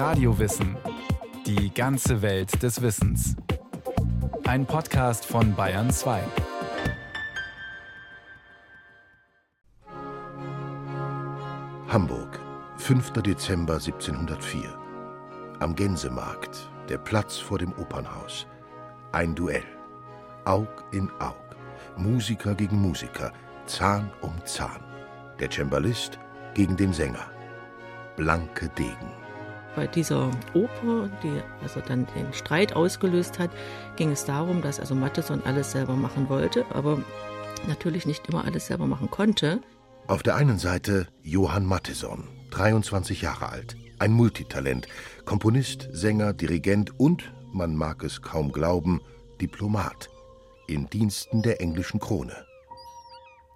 Radiowissen. Die ganze Welt des Wissens. Ein Podcast von Bayern 2. Hamburg, 5. Dezember 1704. Am Gänsemarkt, der Platz vor dem Opernhaus. Ein Duell. Aug in Aug. Musiker gegen Musiker, Zahn um Zahn. Der Cembalist gegen den Sänger. Blanke Degen. Bei dieser Oper, die also dann den Streit ausgelöst hat, ging es darum, dass also Matheson alles selber machen wollte, aber natürlich nicht immer alles selber machen konnte. Auf der einen Seite Johann Matheson, 23 Jahre alt, ein Multitalent, Komponist, Sänger, Dirigent und, man mag es kaum glauben, Diplomat in Diensten der englischen Krone.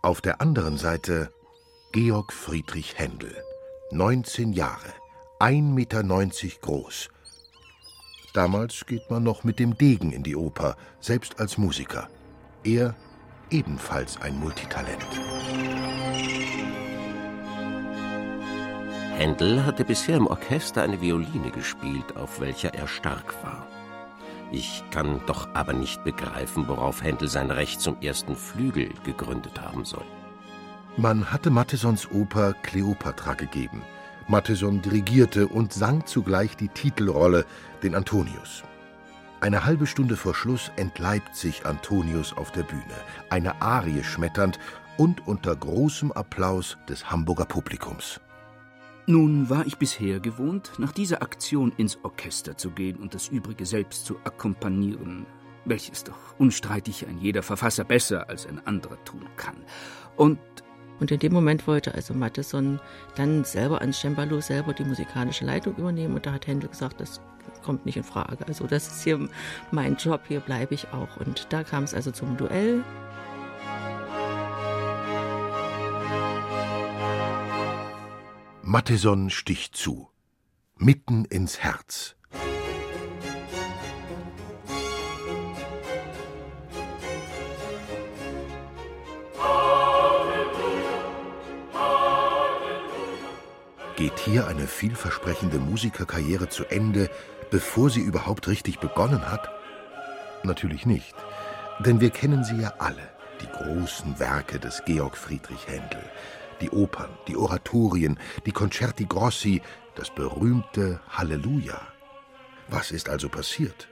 Auf der anderen Seite Georg Friedrich Händel, 19 Jahre, 1,90 Meter groß. Damals geht man noch mit dem Degen in die Oper, selbst als Musiker. Er ebenfalls ein Multitalent. Händel hatte bisher im Orchester eine Violine gespielt, auf welcher er stark war. Ich kann doch aber nicht begreifen, worauf Händel sein Recht zum ersten Flügel gegründet haben soll. Man hatte Mathesons Oper Kleopatra gegeben. Matheson dirigierte und sang zugleich die Titelrolle, den Antonius. Eine halbe Stunde vor Schluss entleibt sich Antonius auf der Bühne, eine Arie schmetternd und unter großem Applaus des Hamburger Publikums. Nun war ich bisher gewohnt, nach dieser Aktion ins Orchester zu gehen und das Übrige selbst zu akkompanieren, welches doch unstreitig ein jeder Verfasser besser als ein anderer tun kann. Und und in dem Moment wollte also Matheson dann selber ans Cembalo selber die musikalische Leitung übernehmen und da hat Händel gesagt, das kommt nicht in Frage. Also das ist hier mein Job, hier bleibe ich auch. Und da kam es also zum Duell. Matheson sticht zu, mitten ins Herz. Geht hier eine vielversprechende Musikerkarriere zu Ende, bevor sie überhaupt richtig begonnen hat? Natürlich nicht, denn wir kennen sie ja alle, die großen Werke des Georg Friedrich Händel, die Opern, die Oratorien, die Concerti Grossi, das berühmte Halleluja. Was ist also passiert?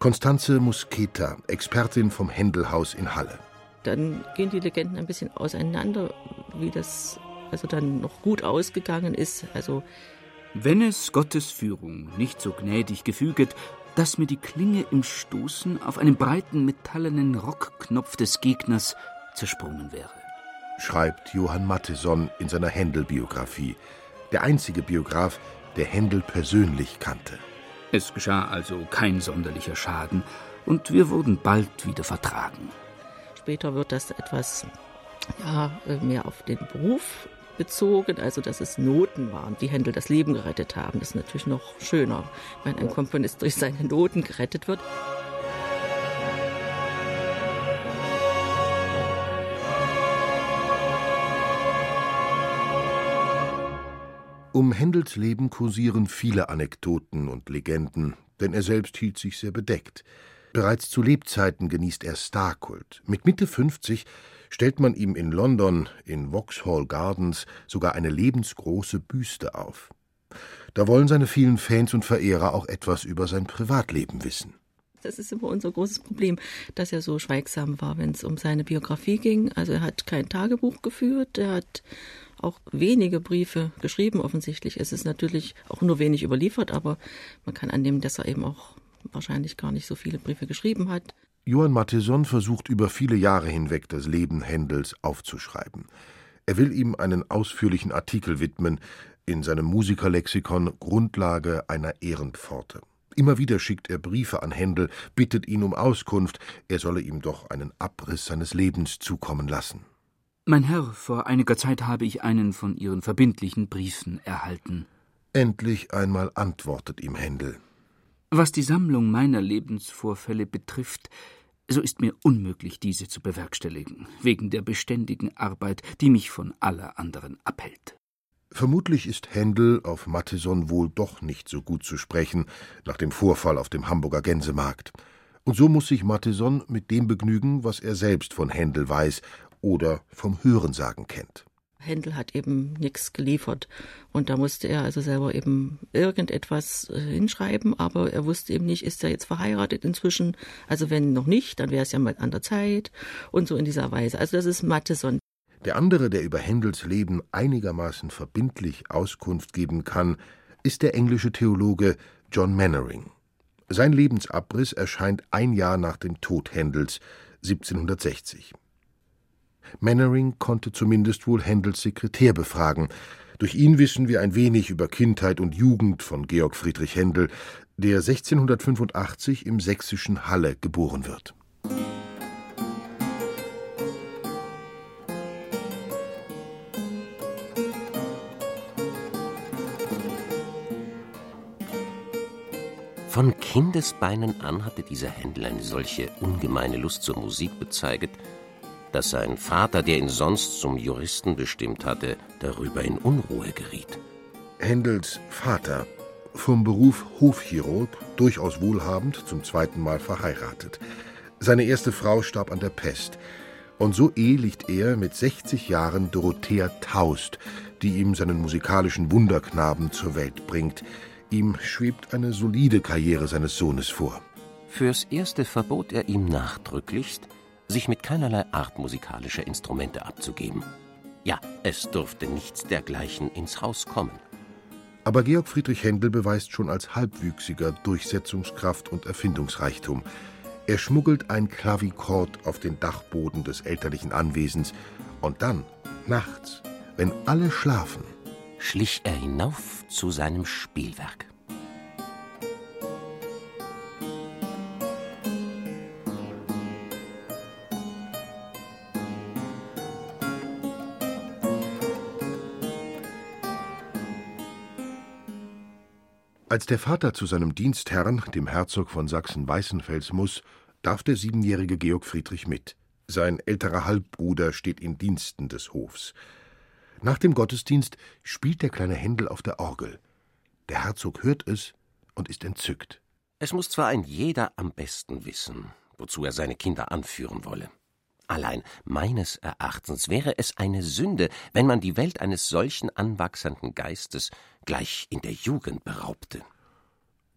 Constanze Muscheta, Expertin vom Händelhaus in Halle. Dann gehen die Legenden ein bisschen auseinander, wie das also dann noch gut ausgegangen ist. Also wenn es Gottes Führung nicht so gnädig gefüget, dass mir die Klinge im Stoßen auf einem breiten metallenen Rockknopf des Gegners zersprungen wäre. Schreibt Johann Matheson in seiner Händel-Biografie, der einzige Biograf, der Händel persönlich kannte. Es geschah also kein sonderlicher Schaden und wir wurden bald wieder vertragen. Später wird das etwas ja, mehr auf den Beruf bezogen, also dass es Noten waren, die Händel das Leben gerettet haben. Das ist natürlich noch schöner, wenn ein Komponist durch seine Noten gerettet wird. Um Händels Leben kursieren viele Anekdoten und Legenden, denn er selbst hielt sich sehr bedeckt. Bereits zu Lebzeiten genießt er Starkult. Mit Mitte 50 stellt man ihm in London, in Vauxhall Gardens, sogar eine lebensgroße Büste auf. Da wollen seine vielen Fans und Verehrer auch etwas über sein Privatleben wissen. Das ist immer unser großes Problem, dass er so schweigsam war, wenn es um seine Biografie ging. Also er hat kein Tagebuch geführt, er hat auch wenige Briefe geschrieben. Offensichtlich ist es natürlich auch nur wenig überliefert, aber man kann annehmen, dass er eben auch wahrscheinlich gar nicht so viele Briefe geschrieben hat. Johann Matheson versucht über viele Jahre hinweg das Leben Händels aufzuschreiben. Er will ihm einen ausführlichen Artikel widmen, in seinem Musikerlexikon Grundlage einer Ehrenpforte. Immer wieder schickt er Briefe an Händel, bittet ihn um Auskunft, er solle ihm doch einen Abriss seines Lebens zukommen lassen. Mein Herr, vor einiger Zeit habe ich einen von Ihren verbindlichen Briefen erhalten. Endlich einmal antwortet ihm Händel. Was die Sammlung meiner Lebensvorfälle betrifft, so ist mir unmöglich, diese zu bewerkstelligen, wegen der beständigen Arbeit, die mich von aller anderen abhält. Vermutlich ist Händel auf Matheson wohl doch nicht so gut zu sprechen, nach dem Vorfall auf dem Hamburger Gänsemarkt. Und so muss sich Matheson mit dem begnügen, was er selbst von Händel weiß oder vom Hörensagen kennt. Händel hat eben nichts geliefert. Und da musste er also selber eben irgendetwas äh, hinschreiben, aber er wusste eben nicht, ist er jetzt verheiratet inzwischen? Also wenn noch nicht, dann wäre es ja mal an der Zeit und so in dieser Weise. Also das ist Matheson. Der andere, der über Händels Leben einigermaßen verbindlich Auskunft geben kann, ist der englische Theologe John Mannering. Sein Lebensabriss erscheint ein Jahr nach dem Tod Händels 1760. Mannering konnte zumindest wohl Händels Sekretär befragen. Durch ihn wissen wir ein wenig über Kindheit und Jugend von Georg Friedrich Händel, der 1685 im sächsischen Halle geboren wird. Von Kindesbeinen an hatte dieser Händel eine solche ungemeine Lust zur Musik bezeiget, dass sein Vater, der ihn sonst zum Juristen bestimmt hatte, darüber in Unruhe geriet. Händels Vater, vom Beruf Hofchirurg, durchaus wohlhabend, zum zweiten Mal verheiratet. Seine erste Frau starb an der Pest. Und so ehelicht er mit 60 Jahren Dorothea Taust, die ihm seinen musikalischen Wunderknaben zur Welt bringt. Ihm schwebt eine solide Karriere seines Sohnes vor. Fürs Erste verbot er ihm nachdrücklichst, sich mit keinerlei Art musikalischer Instrumente abzugeben. Ja, es durfte nichts dergleichen ins Haus kommen. Aber Georg Friedrich Händel beweist schon als Halbwüchsiger Durchsetzungskraft und Erfindungsreichtum. Er schmuggelt ein Klavikord auf den Dachboden des elterlichen Anwesens und dann, nachts, wenn alle schlafen, schlich er hinauf zu seinem Spielwerk. Als der Vater zu seinem Dienstherrn, dem Herzog von Sachsen-Weißenfels, muss, darf der siebenjährige Georg Friedrich mit. Sein älterer Halbbruder steht in Diensten des Hofs. Nach dem Gottesdienst spielt der kleine Händel auf der Orgel. Der Herzog hört es und ist entzückt. Es muss zwar ein jeder am besten wissen, wozu er seine Kinder anführen wolle. Allein meines Erachtens wäre es eine Sünde, wenn man die Welt eines solchen anwachsenden Geistes gleich in der Jugend beraubte.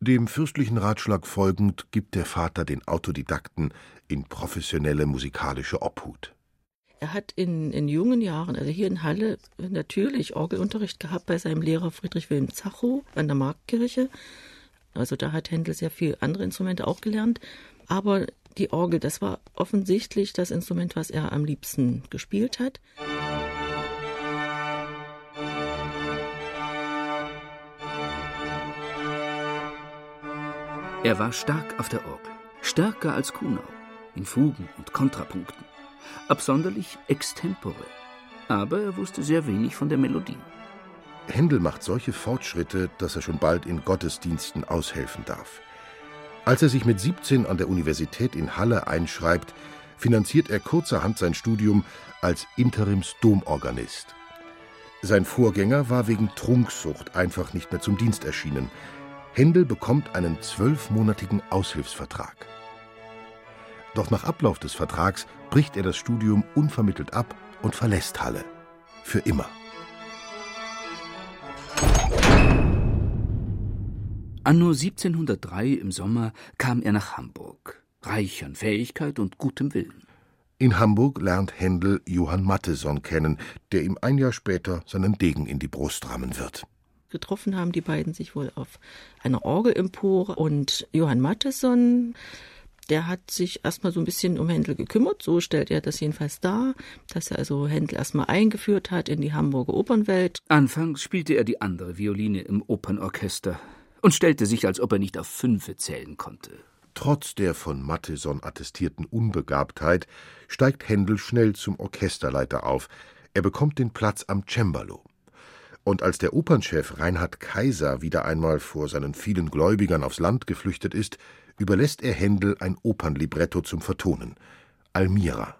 Dem fürstlichen Ratschlag folgend gibt der Vater den Autodidakten in professionelle musikalische Obhut. Er hat in, in jungen Jahren, also hier in Halle, natürlich Orgelunterricht gehabt bei seinem Lehrer Friedrich Wilhelm Zachow an der Marktkirche. Also da hat Händel sehr viele andere Instrumente auch gelernt. Aber die Orgel, das war offensichtlich das Instrument, was er am liebsten gespielt hat. Er war stark auf der Orgel, stärker als Kuhnau, in Fugen und Kontrapunkten, absonderlich extempore, aber er wusste sehr wenig von der Melodie. Händel macht solche Fortschritte, dass er schon bald in Gottesdiensten aushelfen darf. Als er sich mit 17 an der Universität in Halle einschreibt, finanziert er kurzerhand sein Studium als Interims-Domorganist. Sein Vorgänger war wegen Trunksucht einfach nicht mehr zum Dienst erschienen. Händel bekommt einen zwölfmonatigen Aushilfsvertrag. Doch nach Ablauf des Vertrags bricht er das Studium unvermittelt ab und verlässt Halle. Für immer. Anno 1703 im Sommer kam er nach Hamburg, reich an Fähigkeit und gutem Willen. In Hamburg lernt Händel Johann Matteson kennen, der ihm ein Jahr später seinen Degen in die Brust rammen wird getroffen haben die beiden sich wohl auf einer Orgelempore und Johann Matheson, der hat sich erstmal so ein bisschen um Händel gekümmert, so stellt er das jedenfalls dar, dass er also Händel erstmal eingeführt hat in die Hamburger Opernwelt. Anfangs spielte er die andere Violine im Opernorchester und stellte sich, als ob er nicht auf Fünfe zählen konnte. Trotz der von Matheson attestierten Unbegabtheit steigt Händel schnell zum Orchesterleiter auf. Er bekommt den Platz am Cembalo. Und als der Opernchef Reinhard Kaiser wieder einmal vor seinen vielen Gläubigern aufs Land geflüchtet ist, überlässt er Händel ein Opernlibretto zum Vertonen: Almira.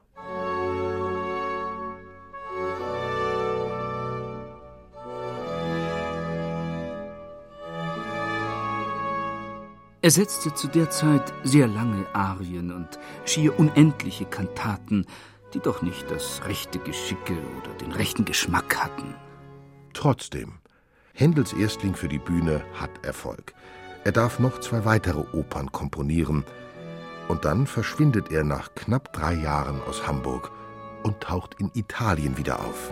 Er setzte zu der Zeit sehr lange Arien und schier unendliche Kantaten, die doch nicht das rechte Geschicke oder den rechten Geschmack hatten. Trotzdem, Händels Erstling für die Bühne hat Erfolg. Er darf noch zwei weitere Opern komponieren. Und dann verschwindet er nach knapp drei Jahren aus Hamburg und taucht in Italien wieder auf.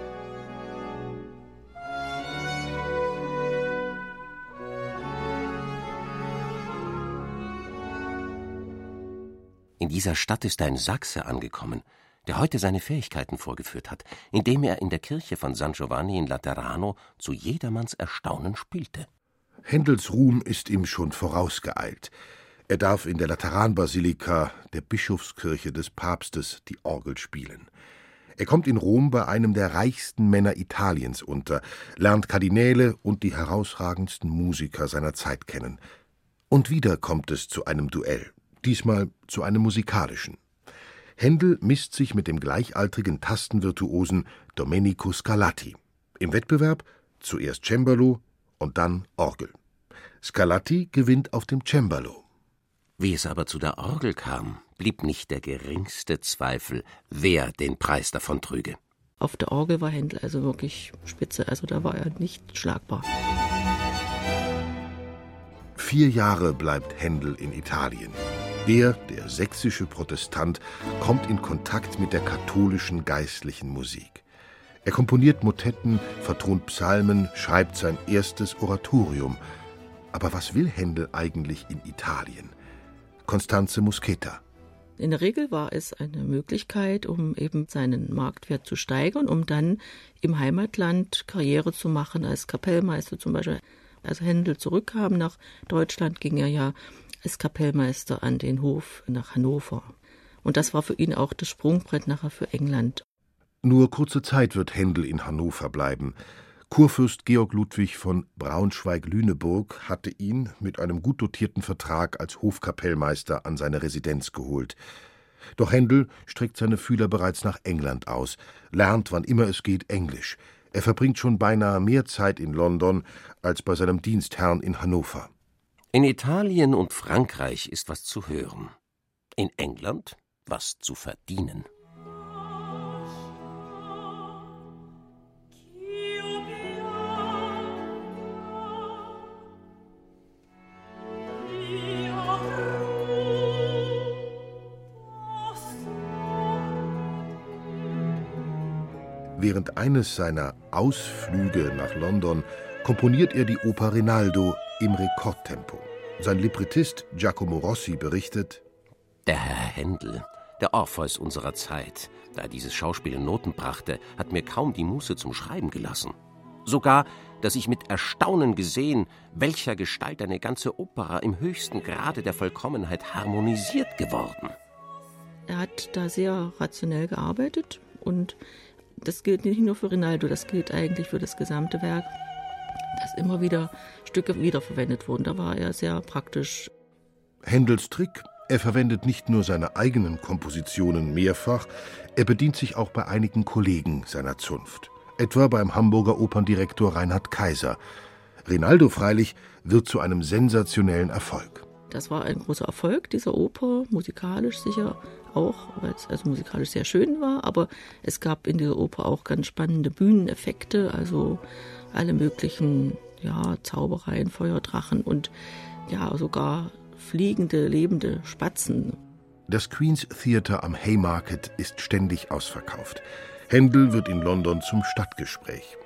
In dieser Stadt ist ein Sachse angekommen, der heute seine Fähigkeiten vorgeführt hat, indem er in der Kirche von San Giovanni in Laterano zu jedermanns Erstaunen spielte. Händels Ruhm ist ihm schon vorausgeeilt. Er darf in der Lateranbasilika, der Bischofskirche des Papstes, die Orgel spielen. Er kommt in Rom bei einem der reichsten Männer Italiens unter, lernt Kardinäle und die herausragendsten Musiker seiner Zeit kennen. Und wieder kommt es zu einem Duell, diesmal zu einem musikalischen. Händel misst sich mit dem gleichaltrigen Tastenvirtuosen Domenico Scarlatti. Im Wettbewerb zuerst Cembalo und dann Orgel. Scarlatti gewinnt auf dem Cembalo. Wie es aber zu der Orgel kam, blieb nicht der geringste Zweifel, wer den Preis davon trüge. Auf der Orgel war Händel also wirklich spitze, also da war er nicht schlagbar. Vier Jahre bleibt Händel in Italien. Er, der sächsische Protestant, kommt in Kontakt mit der katholischen geistlichen Musik. Er komponiert Motetten, vertont Psalmen, schreibt sein erstes Oratorium. Aber was will Händel eigentlich in Italien? Constanze Muschetta. In der Regel war es eine Möglichkeit, um eben seinen Marktwert zu steigern, um dann im Heimatland Karriere zu machen als Kapellmeister zum Beispiel. Als Händel zurückkam nach Deutschland, ging er ja als Kapellmeister an den Hof nach Hannover. Und das war für ihn auch das Sprungbrett nachher für England. Nur kurze Zeit wird Händel in Hannover bleiben. Kurfürst Georg Ludwig von Braunschweig-Lüneburg hatte ihn mit einem gut dotierten Vertrag als Hofkapellmeister an seine Residenz geholt. Doch Händel streckt seine Fühler bereits nach England aus, lernt, wann immer es geht, Englisch. Er verbringt schon beinahe mehr Zeit in London als bei seinem Dienstherrn in Hannover. In Italien und Frankreich ist was zu hören. In England was zu verdienen. Während eines seiner Ausflüge nach London komponiert er die Oper Rinaldo im Rekordtempo. Sein Librettist Giacomo Rossi berichtet: Der Herr Händel, der Orpheus unserer Zeit, da er dieses Schauspiel in Noten brachte, hat mir kaum die Muße zum Schreiben gelassen. Sogar, dass ich mit Erstaunen gesehen, welcher Gestalt eine ganze Opera im höchsten Grade der Vollkommenheit harmonisiert geworden. Er hat da sehr rationell gearbeitet und das gilt nicht nur für Rinaldo, das gilt eigentlich für das gesamte Werk dass immer wieder Stücke wiederverwendet wurden. Da war er sehr praktisch. Händels Trick, er verwendet nicht nur seine eigenen Kompositionen mehrfach, er bedient sich auch bei einigen Kollegen seiner Zunft. Etwa beim Hamburger Operndirektor Reinhard Kaiser. Rinaldo freilich wird zu einem sensationellen Erfolg. Das war ein großer Erfolg dieser Oper, musikalisch sicher auch, weil es also musikalisch sehr schön war, aber es gab in dieser Oper auch ganz spannende Bühneneffekte, also alle möglichen ja, Zaubereien, Feuerdrachen und ja sogar fliegende, lebende Spatzen. Das Queen's Theatre am Haymarket ist ständig ausverkauft. Händel wird in London zum Stadtgespräch.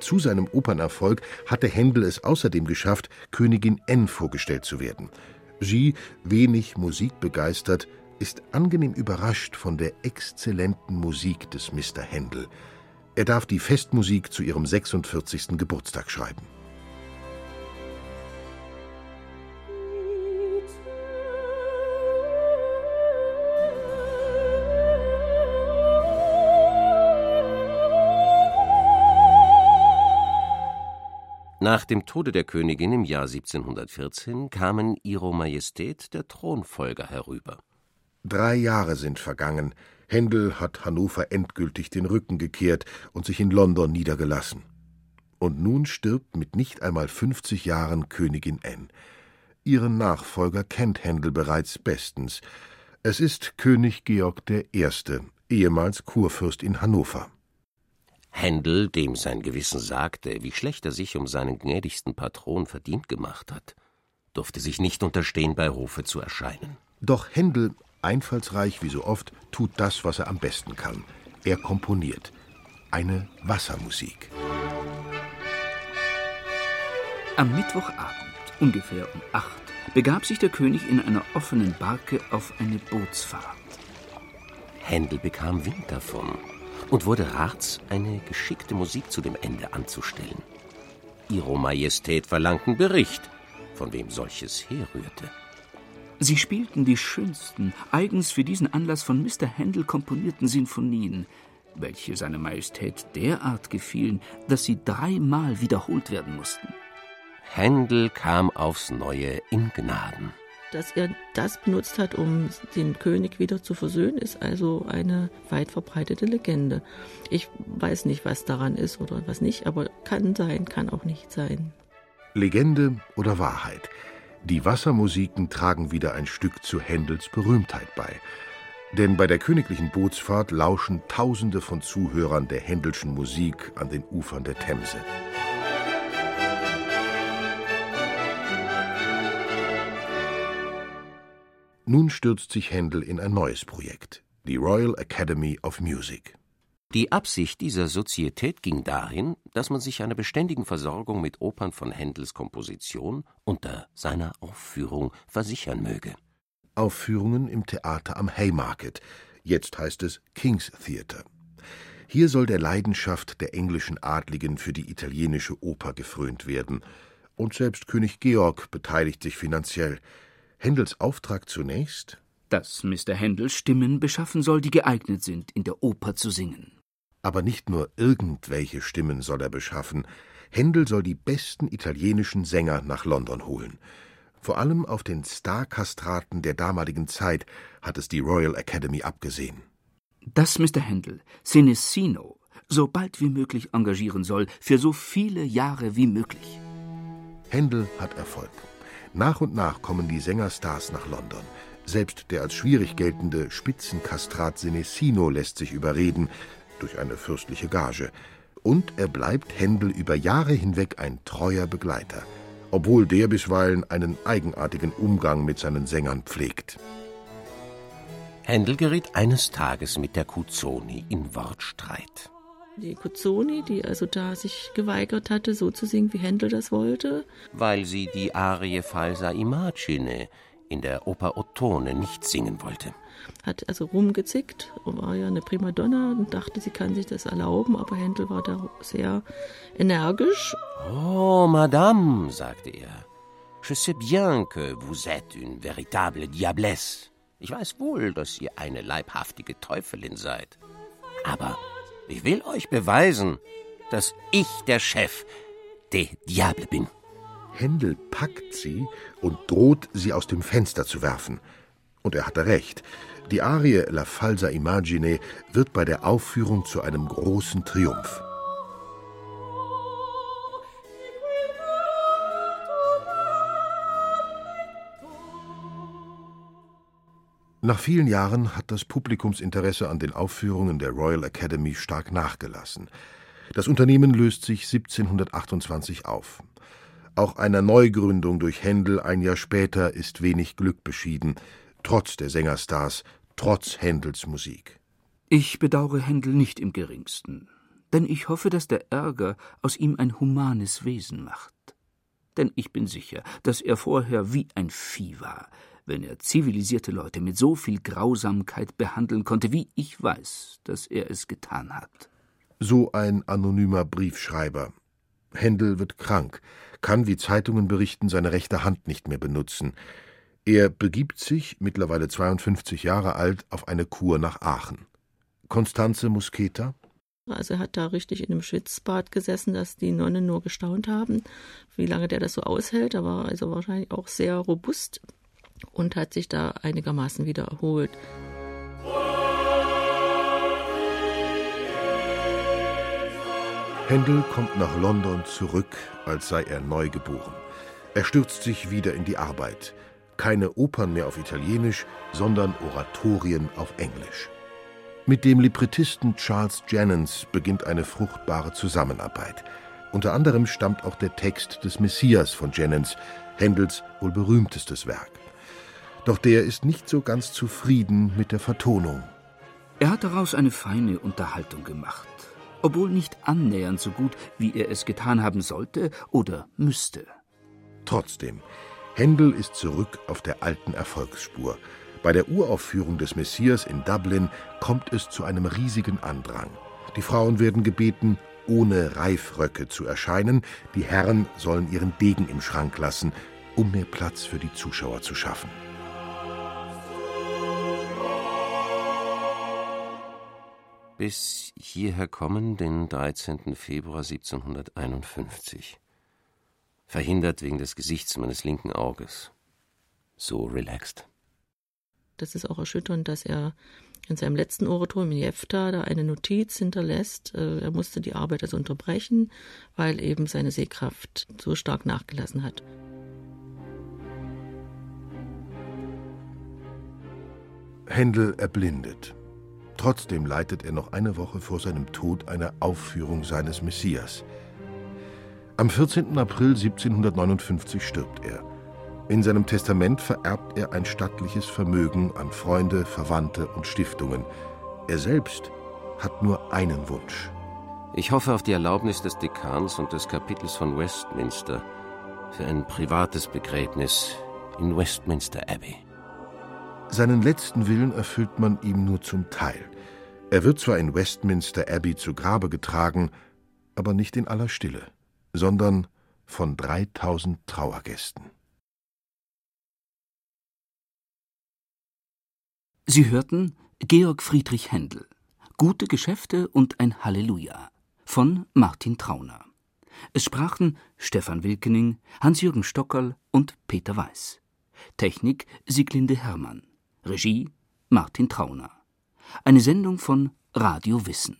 Zu seinem Opernerfolg hatte Händel es außerdem geschafft, Königin N vorgestellt zu werden. Sie, wenig musikbegeistert, ist angenehm überrascht von der exzellenten Musik des Mr. Händel. Er darf die Festmusik zu ihrem 46. Geburtstag schreiben. Nach dem Tode der Königin im Jahr 1714 kamen Ihro Majestät der Thronfolger herüber. Drei Jahre sind vergangen. Händel hat Hannover endgültig den Rücken gekehrt und sich in London niedergelassen. Und nun stirbt mit nicht einmal 50 Jahren Königin Anne. Ihren Nachfolger kennt Händel bereits bestens. Es ist König Georg I., ehemals Kurfürst in Hannover. Händel, dem sein Gewissen sagte, wie schlecht er sich um seinen gnädigsten Patron verdient gemacht hat, durfte sich nicht unterstehen, bei Hofe zu erscheinen. Doch Händel, einfallsreich wie so oft, tut das, was er am besten kann. Er komponiert eine Wassermusik. Am Mittwochabend, ungefähr um acht, begab sich der König in einer offenen Barke auf eine Bootsfahrt. Händel bekam Wind davon und wurde Rats, eine geschickte Musik zu dem Ende anzustellen. Ihro Majestät verlangten Bericht, von wem solches herrührte. Sie spielten die schönsten, eigens für diesen Anlass von Mr. Händel komponierten Sinfonien, welche seiner Majestät derart gefielen, dass sie dreimal wiederholt werden mussten. Händel kam aufs Neue in Gnaden. Dass er das benutzt hat, um den König wieder zu versöhnen, ist also eine weit verbreitete Legende. Ich weiß nicht, was daran ist oder was nicht, aber kann sein, kann auch nicht sein. Legende oder Wahrheit? Die Wassermusiken tragen wieder ein Stück zu Händels Berühmtheit bei. Denn bei der königlichen Bootsfahrt lauschen Tausende von Zuhörern der Händelschen Musik an den Ufern der Themse. Nun stürzt sich Händel in ein neues Projekt, die Royal Academy of Music. Die Absicht dieser Sozietät ging dahin, dass man sich einer beständigen Versorgung mit Opern von Händels Komposition unter seiner Aufführung versichern möge. Aufführungen im Theater am Haymarket, jetzt heißt es King's Theatre. Hier soll der Leidenschaft der englischen Adligen für die italienische Oper gefrönt werden, und selbst König Georg beteiligt sich finanziell. Händels Auftrag zunächst? Dass Mr. Händel Stimmen beschaffen soll, die geeignet sind, in der Oper zu singen. Aber nicht nur irgendwelche Stimmen soll er beschaffen. Händel soll die besten italienischen Sänger nach London holen. Vor allem auf den Starkastraten der damaligen Zeit hat es die Royal Academy abgesehen. Dass Mr. Händel Senesino so bald wie möglich engagieren soll, für so viele Jahre wie möglich. Händel hat Erfolg. Nach und nach kommen die Sängerstars nach London. Selbst der als schwierig geltende Spitzenkastrat Senesino lässt sich überreden, durch eine fürstliche Gage. Und er bleibt Händel über Jahre hinweg ein treuer Begleiter, obwohl der bisweilen einen eigenartigen Umgang mit seinen Sängern pflegt. Händel geriet eines Tages mit der Cuzzoni in Wortstreit die Cuzzoni, die also da sich geweigert hatte, so zu singen, wie Händel das wollte. Weil sie die Arie Falsa Imagine in der Oper Ottone nicht singen wollte. Hat also rumgezickt, war ja eine Primadonna und dachte, sie kann sich das erlauben, aber Händel war da sehr energisch. Oh, Madame, sagte er, je sais bien que vous êtes une véritable diablesse. Ich weiß wohl, dass ihr eine leibhaftige Teufelin seid. Aber ich will euch beweisen, dass ich der Chef de Diable bin. Händel packt sie und droht, sie aus dem Fenster zu werfen. Und er hatte recht. Die Arie La Falsa Imagine wird bei der Aufführung zu einem großen Triumph. Nach vielen Jahren hat das Publikumsinteresse an den Aufführungen der Royal Academy stark nachgelassen. Das Unternehmen löst sich 1728 auf. Auch einer Neugründung durch Händel ein Jahr später ist wenig Glück beschieden, trotz der Sängerstars, trotz Händels Musik. Ich bedauere Händel nicht im geringsten, denn ich hoffe, dass der Ärger aus ihm ein humanes Wesen macht. Denn ich bin sicher, dass er vorher wie ein Vieh war, wenn er zivilisierte Leute mit so viel Grausamkeit behandeln konnte, wie ich weiß, dass er es getan hat. So ein anonymer Briefschreiber. Händel wird krank, kann, wie Zeitungen berichten, seine rechte Hand nicht mehr benutzen. Er begibt sich, mittlerweile 52 Jahre alt, auf eine Kur nach Aachen. Konstanze Musketa? Also er hat da richtig in einem Schwitzbad gesessen, dass die Nonnen nur gestaunt haben, wie lange der das so aushält. Er war also wahrscheinlich auch sehr robust und hat sich da einigermaßen wieder erholt. Händel kommt nach London zurück, als sei er neugeboren. Er stürzt sich wieder in die Arbeit. Keine Opern mehr auf Italienisch, sondern Oratorien auf Englisch. Mit dem Librettisten Charles Jennens beginnt eine fruchtbare Zusammenarbeit. Unter anderem stammt auch der Text des Messias von Jennens, Händels wohl berühmtestes Werk. Doch der ist nicht so ganz zufrieden mit der Vertonung. Er hat daraus eine feine Unterhaltung gemacht, obwohl nicht annähernd so gut, wie er es getan haben sollte oder müsste. Trotzdem, Händel ist zurück auf der alten Erfolgsspur. Bei der Uraufführung des Messias in Dublin kommt es zu einem riesigen Andrang. Die Frauen werden gebeten, ohne Reifröcke zu erscheinen, die Herren sollen ihren Degen im Schrank lassen, um mehr Platz für die Zuschauer zu schaffen. Bis hierher kommen, den 13. Februar 1751. Verhindert wegen des Gesichts meines linken Auges. So relaxed. Das ist auch erschütternd, dass er in seinem letzten Oratorium in Jefta da eine Notiz hinterlässt. Äh, er musste die Arbeit also unterbrechen, weil eben seine Sehkraft so stark nachgelassen hat. Händel erblindet. Trotzdem leitet er noch eine Woche vor seinem Tod eine Aufführung seines Messias. Am 14. April 1759 stirbt er. In seinem Testament vererbt er ein stattliches Vermögen an Freunde, Verwandte und Stiftungen. Er selbst hat nur einen Wunsch. Ich hoffe auf die Erlaubnis des Dekans und des Kapitels von Westminster für ein privates Begräbnis in Westminster Abbey. Seinen letzten Willen erfüllt man ihm nur zum Teil. Er wird zwar in Westminster Abbey zu Grabe getragen, aber nicht in aller Stille, sondern von 3000 Trauergästen. Sie hörten Georg Friedrich Händel Gute Geschäfte und ein Halleluja von Martin Trauner. Es sprachen Stefan Wilkening, Hans-Jürgen Stockerl und Peter Weiß. Technik Sieglinde Hermann. Regie Martin Trauner. Eine Sendung von Radio Wissen.